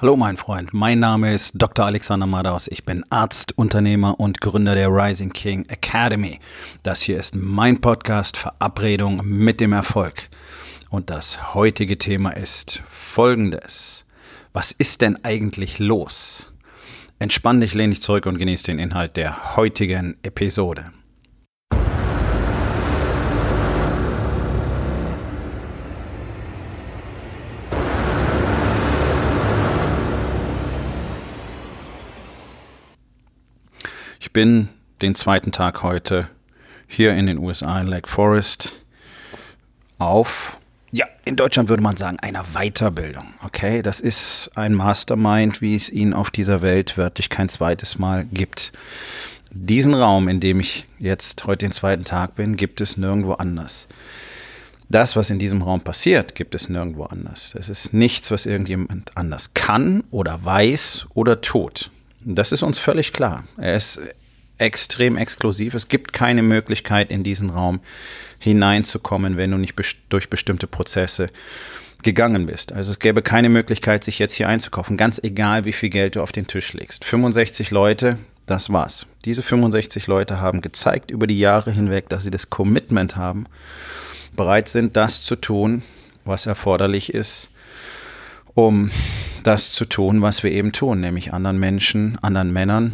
Hallo mein Freund, mein Name ist Dr. Alexander Madaus. Ich bin Arzt, Unternehmer und Gründer der Rising King Academy. Das hier ist mein Podcast Verabredung mit dem Erfolg. Und das heutige Thema ist folgendes. Was ist denn eigentlich los? Entspann dich, lehn dich zurück und genieß den Inhalt der heutigen Episode. Bin den zweiten Tag heute hier in den USA in Lake Forest auf, ja, in Deutschland würde man sagen, einer Weiterbildung. Okay, das ist ein Mastermind, wie es ihn auf dieser Welt wörtlich kein zweites Mal gibt. Diesen Raum, in dem ich jetzt heute den zweiten Tag bin, gibt es nirgendwo anders. Das, was in diesem Raum passiert, gibt es nirgendwo anders. Es ist nichts, was irgendjemand anders kann oder weiß oder tut. Das ist uns völlig klar. Er ist extrem exklusiv. Es gibt keine Möglichkeit, in diesen Raum hineinzukommen, wenn du nicht durch bestimmte Prozesse gegangen bist. Also es gäbe keine Möglichkeit, sich jetzt hier einzukaufen, ganz egal, wie viel Geld du auf den Tisch legst. 65 Leute, das war's. Diese 65 Leute haben gezeigt über die Jahre hinweg, dass sie das Commitment haben, bereit sind, das zu tun, was erforderlich ist, um das zu tun, was wir eben tun, nämlich anderen Menschen, anderen Männern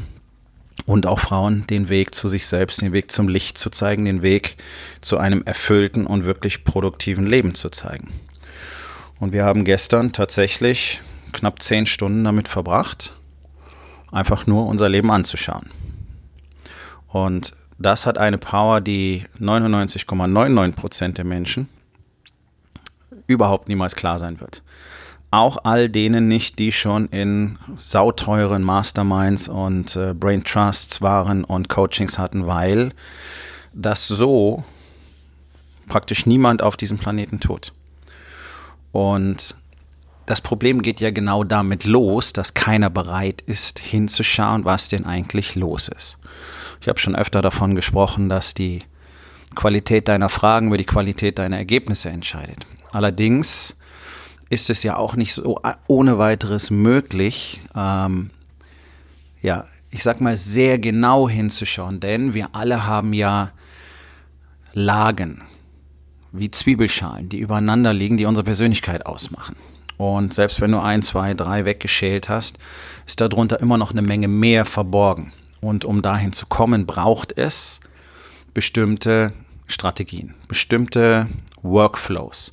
und auch Frauen den Weg zu sich selbst, den Weg zum Licht zu zeigen, den Weg zu einem erfüllten und wirklich produktiven Leben zu zeigen. Und wir haben gestern tatsächlich knapp zehn Stunden damit verbracht, einfach nur unser Leben anzuschauen. Und das hat eine Power, die 99,99 Prozent der Menschen überhaupt niemals klar sein wird auch all denen nicht, die schon in sauteuren Masterminds und äh, Brain Trusts waren und Coachings hatten, weil das so praktisch niemand auf diesem Planeten tut. Und das Problem geht ja genau damit los, dass keiner bereit ist, hinzuschauen, was denn eigentlich los ist. Ich habe schon öfter davon gesprochen, dass die Qualität deiner Fragen über die Qualität deiner Ergebnisse entscheidet. Allerdings ist es ja auch nicht so ohne weiteres möglich, ähm, ja, ich sag mal, sehr genau hinzuschauen, denn wir alle haben ja Lagen, wie Zwiebelschalen, die übereinander liegen, die unsere Persönlichkeit ausmachen. Und selbst wenn du ein, zwei, drei weggeschält hast, ist darunter immer noch eine Menge mehr verborgen. Und um dahin zu kommen, braucht es bestimmte Strategien, bestimmte Workflows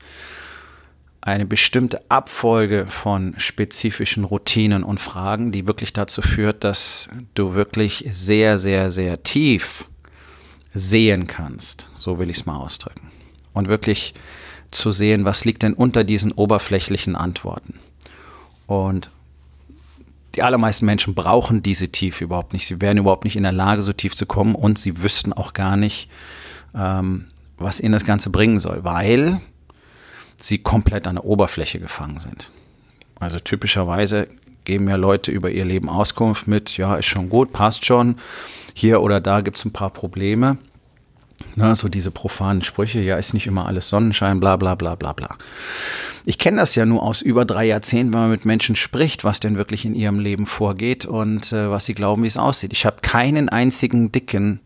eine bestimmte Abfolge von spezifischen Routinen und Fragen, die wirklich dazu führt, dass du wirklich sehr, sehr, sehr tief sehen kannst. So will ich es mal ausdrücken. Und wirklich zu sehen, was liegt denn unter diesen oberflächlichen Antworten. Und die allermeisten Menschen brauchen diese Tiefe überhaupt nicht. Sie wären überhaupt nicht in der Lage, so tief zu kommen und sie wüssten auch gar nicht, ähm, was ihnen das Ganze bringen soll, weil sie komplett an der Oberfläche gefangen sind. Also typischerweise geben ja Leute über ihr Leben Auskunft mit, ja, ist schon gut, passt schon, hier oder da gibt es ein paar Probleme. Ne, so diese profanen Sprüche, ja, ist nicht immer alles Sonnenschein, bla bla bla bla bla. Ich kenne das ja nur aus über drei Jahrzehnten, wenn man mit Menschen spricht, was denn wirklich in ihrem Leben vorgeht und äh, was sie glauben, wie es aussieht. Ich habe keinen einzigen Dicken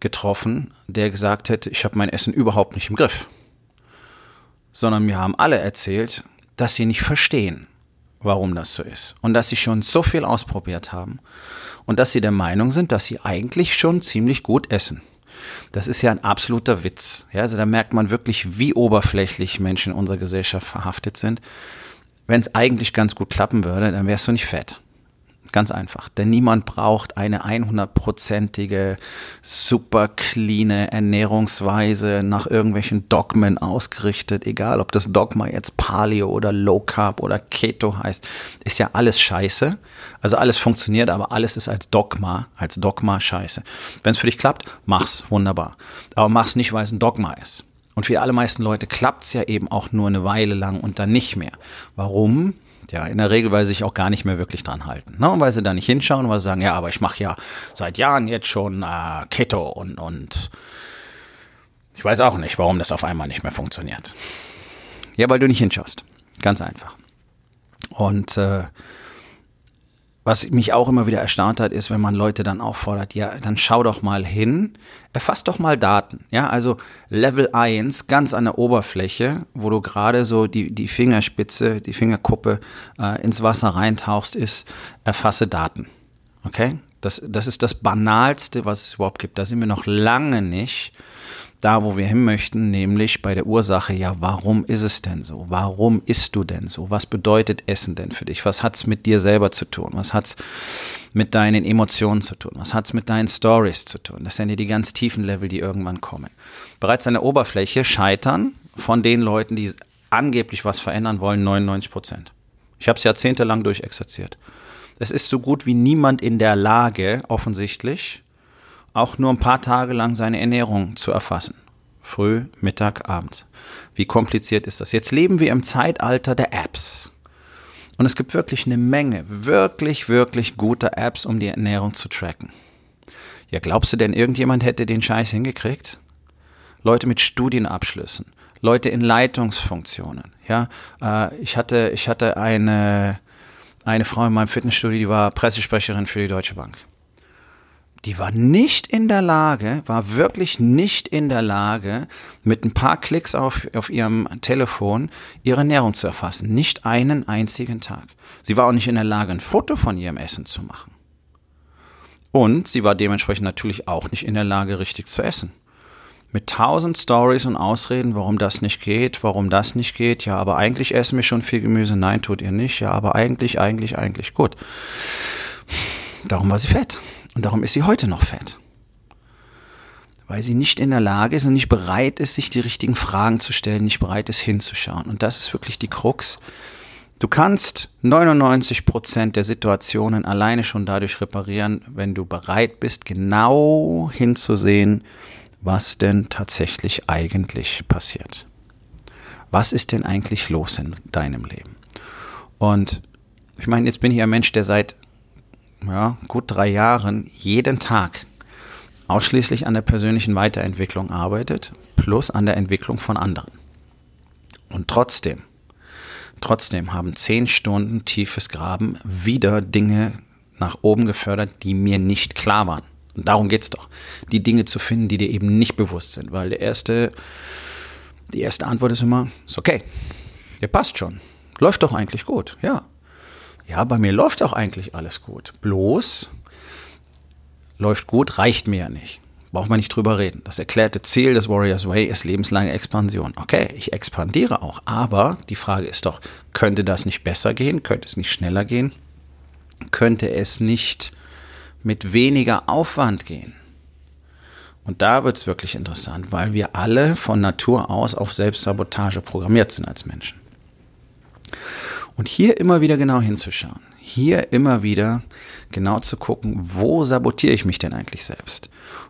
getroffen, der gesagt hätte, ich habe mein Essen überhaupt nicht im Griff sondern mir haben alle erzählt, dass sie nicht verstehen, warum das so ist. Und dass sie schon so viel ausprobiert haben. Und dass sie der Meinung sind, dass sie eigentlich schon ziemlich gut essen. Das ist ja ein absoluter Witz. Ja, also da merkt man wirklich, wie oberflächlich Menschen in unserer Gesellschaft verhaftet sind. Wenn es eigentlich ganz gut klappen würde, dann wärst du nicht fett. Ganz einfach. Denn niemand braucht eine 100-prozentige, super clean Ernährungsweise nach irgendwelchen Dogmen ausgerichtet. Egal, ob das Dogma jetzt Paleo oder Low Carb oder Keto heißt. Ist ja alles scheiße. Also alles funktioniert, aber alles ist als Dogma, als Dogma scheiße. Wenn es für dich klappt, mach's. Wunderbar. Aber mach's nicht, weil es ein Dogma ist. Und für die allermeisten Leute klappt's ja eben auch nur eine Weile lang und dann nicht mehr. Warum? Ja, in der Regel, weil sie sich auch gar nicht mehr wirklich dran halten. Ne? Und weil sie da nicht hinschauen, weil sie sagen, ja, aber ich mache ja seit Jahren jetzt schon äh, Keto und, und ich weiß auch nicht, warum das auf einmal nicht mehr funktioniert. Ja, weil du nicht hinschaust. Ganz einfach. Und äh, was mich auch immer wieder erstaunt hat, ist, wenn man Leute dann auffordert, ja, dann schau doch mal hin, erfass doch mal Daten. Ja, also Level 1, ganz an der Oberfläche, wo du gerade so die, die Fingerspitze, die Fingerkuppe äh, ins Wasser reintauchst, ist, erfasse Daten. Okay? Das, das ist das Banalste, was es überhaupt gibt. Da sind wir noch lange nicht da, wo wir hin möchten, nämlich bei der Ursache, ja, warum ist es denn so? Warum isst du denn so? Was bedeutet Essen denn für dich? Was hat's mit dir selber zu tun? Was hat's mit deinen Emotionen zu tun? Was hat's mit deinen Stories zu tun? Das sind ja die ganz tiefen Level, die irgendwann kommen. Bereits an der Oberfläche scheitern von den Leuten, die angeblich was verändern wollen, 99 Prozent. Ich habe es jahrzehntelang durchexerziert. Es ist so gut wie niemand in der Lage, offensichtlich, auch nur ein paar Tage lang seine Ernährung zu erfassen. Früh, Mittag, Abend. Wie kompliziert ist das? Jetzt leben wir im Zeitalter der Apps. Und es gibt wirklich eine Menge, wirklich, wirklich gute Apps, um die Ernährung zu tracken. Ja, glaubst du denn, irgendjemand hätte den Scheiß hingekriegt? Leute mit Studienabschlüssen, Leute in Leitungsfunktionen. Ja, äh, ich hatte, ich hatte eine, eine Frau in meinem Fitnessstudio, die war Pressesprecherin für die Deutsche Bank die war nicht in der Lage, war wirklich nicht in der Lage, mit ein paar Klicks auf, auf ihrem Telefon ihre Ernährung zu erfassen. Nicht einen einzigen Tag. Sie war auch nicht in der Lage, ein Foto von ihrem Essen zu machen. Und sie war dementsprechend natürlich auch nicht in der Lage, richtig zu essen. Mit tausend Stories und Ausreden, warum das nicht geht, warum das nicht geht. Ja, aber eigentlich essen wir schon viel Gemüse. Nein, tut ihr nicht. Ja, aber eigentlich, eigentlich, eigentlich gut. Darum war sie fett. Und darum ist sie heute noch fett. Weil sie nicht in der Lage ist und nicht bereit ist, sich die richtigen Fragen zu stellen, nicht bereit ist hinzuschauen. Und das ist wirklich die Krux. Du kannst 99 Prozent der Situationen alleine schon dadurch reparieren, wenn du bereit bist, genau hinzusehen, was denn tatsächlich eigentlich passiert. Was ist denn eigentlich los in deinem Leben? Und ich meine, jetzt bin ich ein Mensch, der seit ja, gut drei Jahren jeden Tag ausschließlich an der persönlichen Weiterentwicklung arbeitet, plus an der Entwicklung von anderen. Und trotzdem, trotzdem haben zehn Stunden tiefes Graben wieder Dinge nach oben gefördert, die mir nicht klar waren. Und darum geht es doch, die Dinge zu finden, die dir eben nicht bewusst sind. Weil der erste, die erste Antwort ist immer, ist okay, der passt schon. Läuft doch eigentlich gut, ja. Ja, bei mir läuft auch eigentlich alles gut. Bloß läuft gut, reicht mir ja nicht. Braucht man nicht drüber reden. Das erklärte Ziel des Warriors Way ist lebenslange Expansion. Okay, ich expandiere auch, aber die Frage ist doch, könnte das nicht besser gehen? Könnte es nicht schneller gehen? Könnte es nicht mit weniger Aufwand gehen? Und da wird es wirklich interessant, weil wir alle von Natur aus auf Selbstsabotage programmiert sind als Menschen. Und hier immer wieder genau hinzuschauen. Hier immer wieder genau zu gucken, wo sabotiere ich mich denn eigentlich selbst?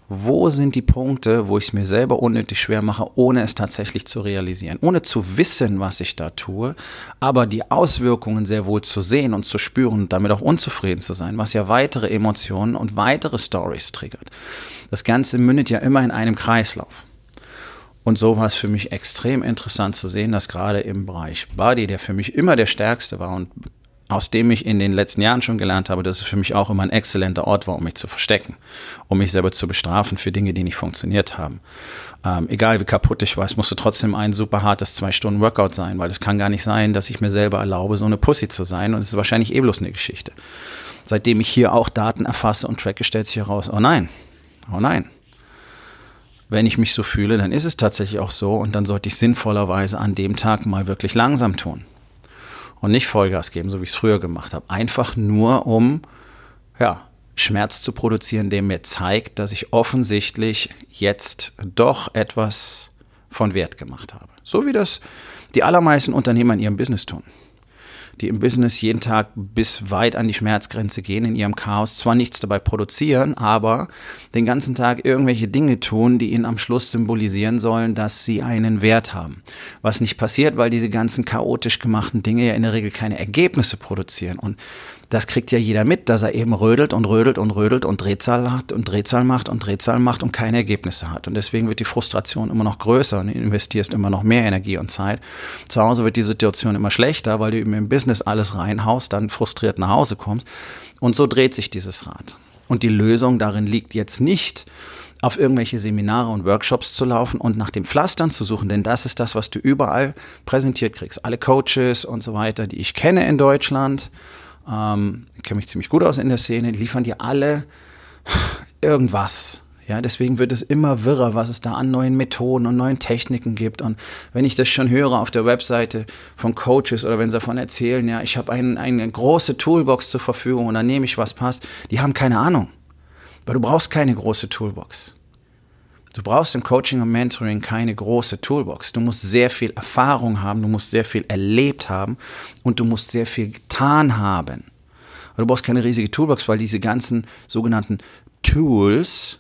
Wo sind die Punkte, wo ich es mir selber unnötig schwer mache, ohne es tatsächlich zu realisieren, ohne zu wissen, was ich da tue, aber die Auswirkungen sehr wohl zu sehen und zu spüren und damit auch unzufrieden zu sein, was ja weitere Emotionen und weitere Stories triggert. Das Ganze mündet ja immer in einem Kreislauf. Und so war es für mich extrem interessant zu sehen, dass gerade im Bereich Body, der für mich immer der stärkste war und aus dem ich in den letzten Jahren schon gelernt habe, dass es für mich auch immer ein exzellenter Ort war, um mich zu verstecken, um mich selber zu bestrafen für Dinge, die nicht funktioniert haben. Ähm, egal wie kaputt ich war, es musste trotzdem ein super hartes zwei Stunden Workout sein, weil es kann gar nicht sein, dass ich mir selber erlaube, so eine Pussy zu sein und es ist wahrscheinlich eh bloß eine Geschichte. Seitdem ich hier auch Daten erfasse und tracke, stellt sich heraus, oh nein, oh nein, wenn ich mich so fühle, dann ist es tatsächlich auch so und dann sollte ich sinnvollerweise an dem Tag mal wirklich langsam tun und nicht Vollgas geben, so wie ich es früher gemacht habe. Einfach nur, um ja, Schmerz zu produzieren, der mir zeigt, dass ich offensichtlich jetzt doch etwas von Wert gemacht habe. So wie das die allermeisten Unternehmer in ihrem Business tun die im Business jeden Tag bis weit an die Schmerzgrenze gehen in ihrem Chaos, zwar nichts dabei produzieren, aber den ganzen Tag irgendwelche Dinge tun, die ihnen am Schluss symbolisieren sollen, dass sie einen Wert haben. Was nicht passiert, weil diese ganzen chaotisch gemachten Dinge ja in der Regel keine Ergebnisse produzieren. Und das kriegt ja jeder mit, dass er eben rödelt und rödelt und rödelt und Drehzahl hat und Drehzahl macht und Drehzahl macht und keine Ergebnisse hat. Und deswegen wird die Frustration immer noch größer und du investierst immer noch mehr Energie und Zeit. Zu Hause wird die Situation immer schlechter, weil du eben im Business alles reinhaust, dann frustriert nach Hause kommst. Und so dreht sich dieses Rad. Und die Lösung darin liegt jetzt nicht, auf irgendwelche Seminare und Workshops zu laufen und nach dem Pflastern zu suchen, denn das ist das, was du überall präsentiert kriegst. Alle Coaches und so weiter, die ich kenne in Deutschland, ähm, kenne mich ziemlich gut aus in der Szene, liefern dir alle irgendwas. Ja, deswegen wird es immer wirrer, was es da an neuen Methoden und neuen Techniken gibt. Und wenn ich das schon höre auf der Webseite von Coaches oder wenn sie davon erzählen, ja, ich habe ein, eine große Toolbox zur Verfügung und dann nehme ich, was passt, die haben keine Ahnung. Weil du brauchst keine große Toolbox. Du brauchst im Coaching und Mentoring keine große Toolbox. Du musst sehr viel Erfahrung haben, du musst sehr viel erlebt haben und du musst sehr viel getan haben. Du brauchst keine riesige Toolbox, weil diese ganzen sogenannten Tools,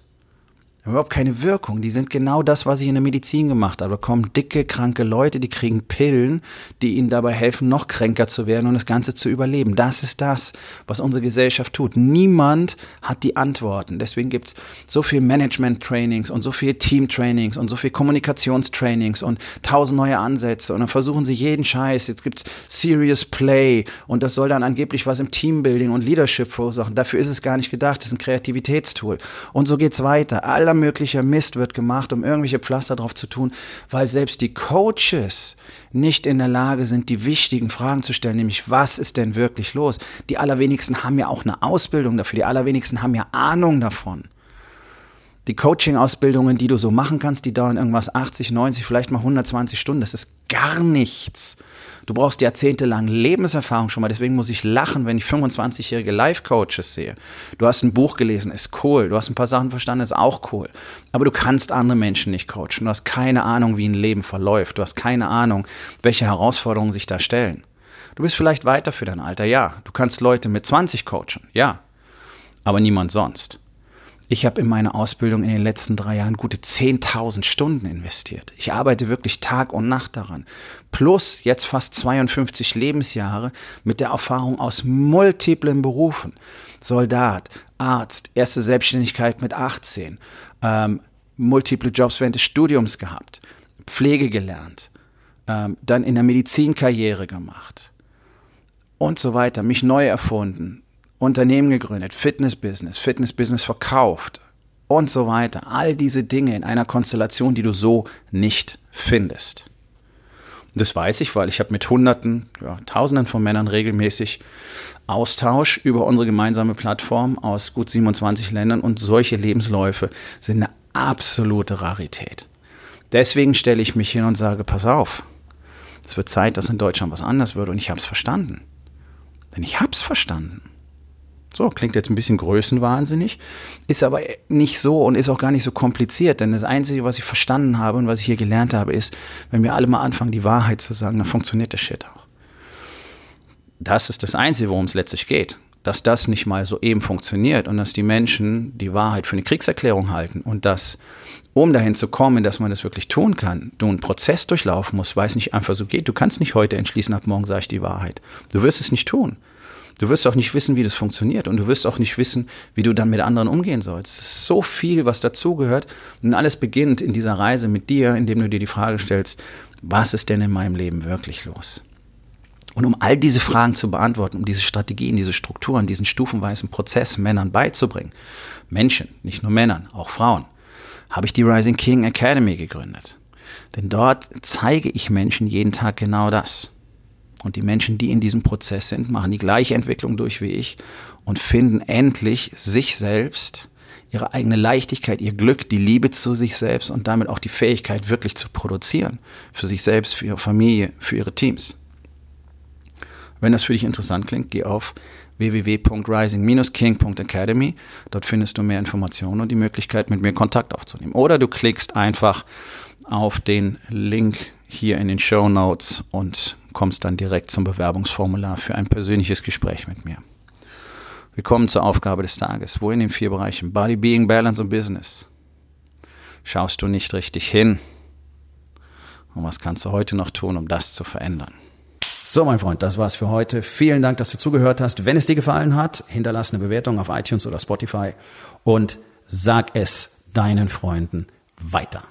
überhaupt keine Wirkung. Die sind genau das, was ich in der Medizin gemacht habe. Da kommen dicke, kranke Leute, die kriegen Pillen, die ihnen dabei helfen, noch kränker zu werden und das Ganze zu überleben. Das ist das, was unsere Gesellschaft tut. Niemand hat die Antworten. Deswegen gibt es so viel Management-Trainings und so viel Team-Trainings und so viel Kommunikationstrainings und tausend neue Ansätze. Und dann versuchen sie jeden Scheiß. Jetzt gibt es Serious Play und das soll dann angeblich was im Teambuilding und Leadership verursachen. Dafür ist es gar nicht gedacht. Das ist ein Kreativitätstool. Und so geht's weiter. Aller aller möglicher Mist wird gemacht, um irgendwelche Pflaster drauf zu tun, weil selbst die Coaches nicht in der Lage sind, die wichtigen Fragen zu stellen, nämlich was ist denn wirklich los? Die allerwenigsten haben ja auch eine Ausbildung dafür, die allerwenigsten haben ja Ahnung davon. Die Coaching-Ausbildungen, die du so machen kannst, die dauern irgendwas 80, 90, vielleicht mal 120 Stunden. Das ist gar nichts. Du brauchst jahrzehntelang Lebenserfahrung schon mal. Deswegen muss ich lachen, wenn ich 25-jährige Life-Coaches sehe. Du hast ein Buch gelesen, ist cool. Du hast ein paar Sachen verstanden, ist auch cool. Aber du kannst andere Menschen nicht coachen. Du hast keine Ahnung, wie ein Leben verläuft. Du hast keine Ahnung, welche Herausforderungen sich da stellen. Du bist vielleicht weiter für dein Alter, ja. Du kannst Leute mit 20 coachen, ja. Aber niemand sonst. Ich habe in meine Ausbildung in den letzten drei Jahren gute 10.000 Stunden investiert. Ich arbeite wirklich Tag und Nacht daran. Plus jetzt fast 52 Lebensjahre mit der Erfahrung aus multiplen Berufen. Soldat, Arzt, erste Selbstständigkeit mit 18, ähm, multiple Jobs während des Studiums gehabt, Pflege gelernt, ähm, dann in der Medizinkarriere gemacht und so weiter, mich neu erfunden, Unternehmen gegründet, Fitnessbusiness, Fitnessbusiness verkauft und so weiter. All diese Dinge in einer Konstellation, die du so nicht findest. Das weiß ich, weil ich habe mit Hunderten, ja, Tausenden von Männern regelmäßig Austausch über unsere gemeinsame Plattform aus gut 27 Ländern und solche Lebensläufe sind eine absolute Rarität. Deswegen stelle ich mich hin und sage, pass auf, es wird Zeit, dass in Deutschland was anders wird und ich habe es verstanden. Denn ich habe es verstanden. So, klingt jetzt ein bisschen größenwahnsinnig, ist aber nicht so und ist auch gar nicht so kompliziert, denn das Einzige, was ich verstanden habe und was ich hier gelernt habe, ist, wenn wir alle mal anfangen, die Wahrheit zu sagen, dann funktioniert der Shit auch. Das ist das Einzige, worum es letztlich geht. Dass das nicht mal so eben funktioniert und dass die Menschen die Wahrheit für eine Kriegserklärung halten und dass, um dahin zu kommen, dass man das wirklich tun kann, du einen Prozess durchlaufen musst, weil es nicht einfach so geht. Du kannst nicht heute entschließen, ab morgen sage ich die Wahrheit. Du wirst es nicht tun. Du wirst auch nicht wissen, wie das funktioniert und du wirst auch nicht wissen, wie du dann mit anderen umgehen sollst. Es ist so viel, was dazugehört und alles beginnt in dieser Reise mit dir, indem du dir die Frage stellst, was ist denn in meinem Leben wirklich los? Und um all diese Fragen zu beantworten, um diese Strategien, diese Strukturen, diesen stufenweisen Prozess Männern beizubringen, Menschen, nicht nur Männern, auch Frauen, habe ich die Rising King Academy gegründet. Denn dort zeige ich Menschen jeden Tag genau das. Und die Menschen, die in diesem Prozess sind, machen die gleiche Entwicklung durch wie ich und finden endlich sich selbst, ihre eigene Leichtigkeit, ihr Glück, die Liebe zu sich selbst und damit auch die Fähigkeit, wirklich zu produzieren. Für sich selbst, für ihre Familie, für ihre Teams. Wenn das für dich interessant klingt, geh auf www.rising-king.academy. Dort findest du mehr Informationen und die Möglichkeit, mit mir Kontakt aufzunehmen. Oder du klickst einfach auf den Link hier in den Show Notes und kommst dann direkt zum Bewerbungsformular für ein persönliches Gespräch mit mir. Wir kommen zur Aufgabe des Tages. Wo in den vier Bereichen Body, Being, Balance und Business schaust du nicht richtig hin? Und was kannst du heute noch tun, um das zu verändern? So, mein Freund, das war's für heute. Vielen Dank, dass du zugehört hast. Wenn es dir gefallen hat, hinterlass eine Bewertung auf iTunes oder Spotify und sag es deinen Freunden weiter.